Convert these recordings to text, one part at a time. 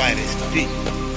garder. Ça va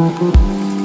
love.